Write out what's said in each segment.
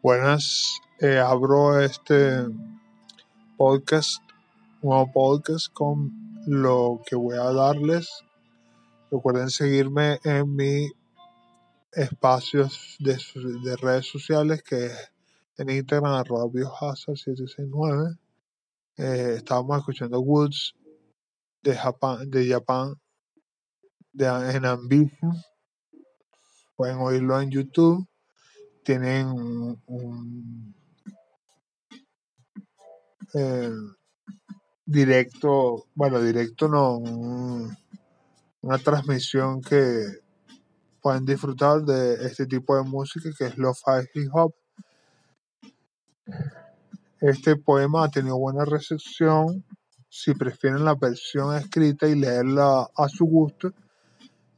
Buenas, eh, abro este podcast, nuevo podcast con lo que voy a darles. Recuerden seguirme en mis espacios de, de redes sociales que es en Instagram arroba biohazard769. Eh, estábamos escuchando Woods de Japan, de Japan de, en Ambition. Pueden oírlo en YouTube tienen un, eh, directo, bueno, directo no, una transmisión que pueden disfrutar de este tipo de música que es lo-fi hip hop. Este poema ha tenido buena recepción. Si prefieren la versión escrita y leerla a su gusto,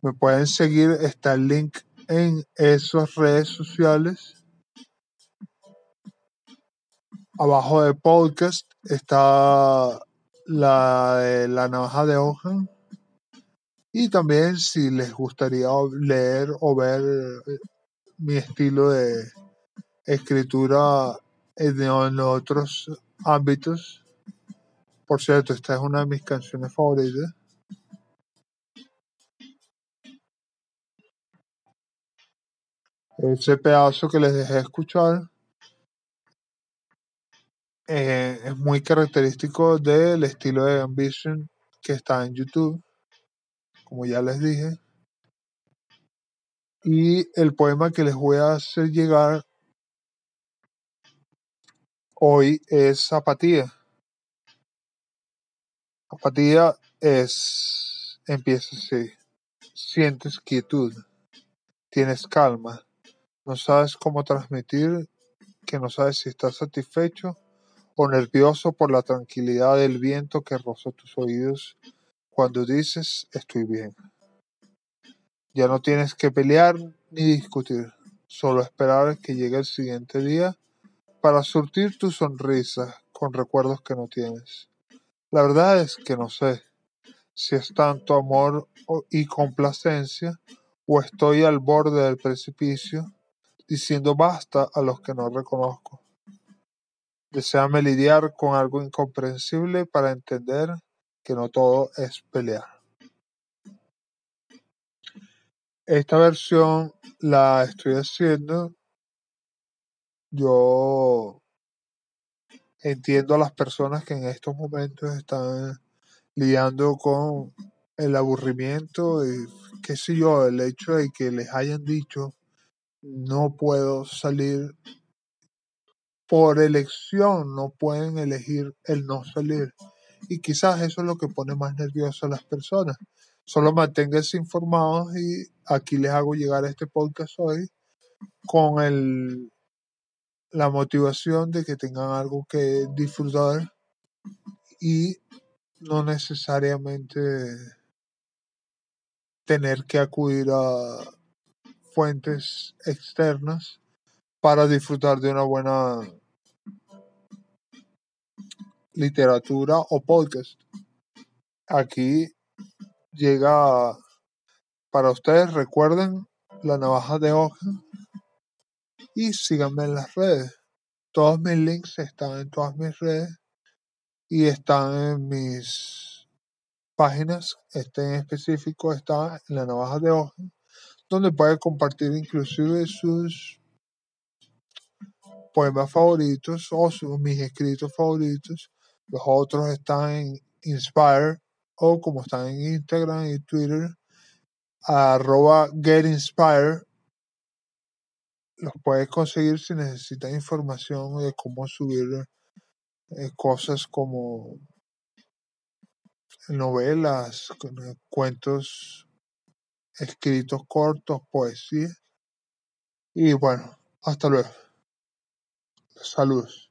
me pueden seguir. Está el link en esas redes sociales. Abajo de podcast está la de la navaja de hoja. Y también si les gustaría leer o ver eh, mi estilo de escritura en otros ámbitos. Por cierto, esta es una de mis canciones favoritas. Ese pedazo que les dejé escuchar eh, es muy característico del estilo de Ambition que está en YouTube, como ya les dije. Y el poema que les voy a hacer llegar hoy es apatía. Apatía es, empieza así, sientes quietud, tienes calma, no sabes cómo transmitir que no sabes si estás satisfecho o nervioso por la tranquilidad del viento que roza tus oídos cuando dices estoy bien. Ya no tienes que pelear ni discutir, solo esperar que llegue el siguiente día para surtir tu sonrisa con recuerdos que no tienes. La verdad es que no sé si es tanto amor y complacencia o estoy al borde del precipicio diciendo basta a los que no reconozco. Deseame lidiar con algo incomprensible para entender que no todo es pelear. Esta versión la estoy haciendo. Yo entiendo a las personas que en estos momentos están lidiando con el aburrimiento y qué sé yo, el hecho de que les hayan dicho no puedo salir por elección, no pueden elegir el no salir. Y quizás eso es lo que pone más nervioso a las personas. Solo manténganse informados y aquí les hago llegar este podcast hoy con el, la motivación de que tengan algo que disfrutar y no necesariamente tener que acudir a fuentes externas para disfrutar de una buena literatura o podcast. Aquí llega para ustedes, recuerden la navaja de hoja y síganme en las redes. Todos mis links están en todas mis redes y están en mis páginas. Este en específico está en la navaja de hoja donde puede compartir inclusive sus poemas favoritos o sus, mis escritos favoritos. Los otros están en Inspire o como están en Instagram y Twitter, arroba GetInspire. Los puedes conseguir si necesitas información de cómo subir eh, cosas como novelas, cuentos escritos cortos, poesía. Y bueno, hasta luego. Saludos.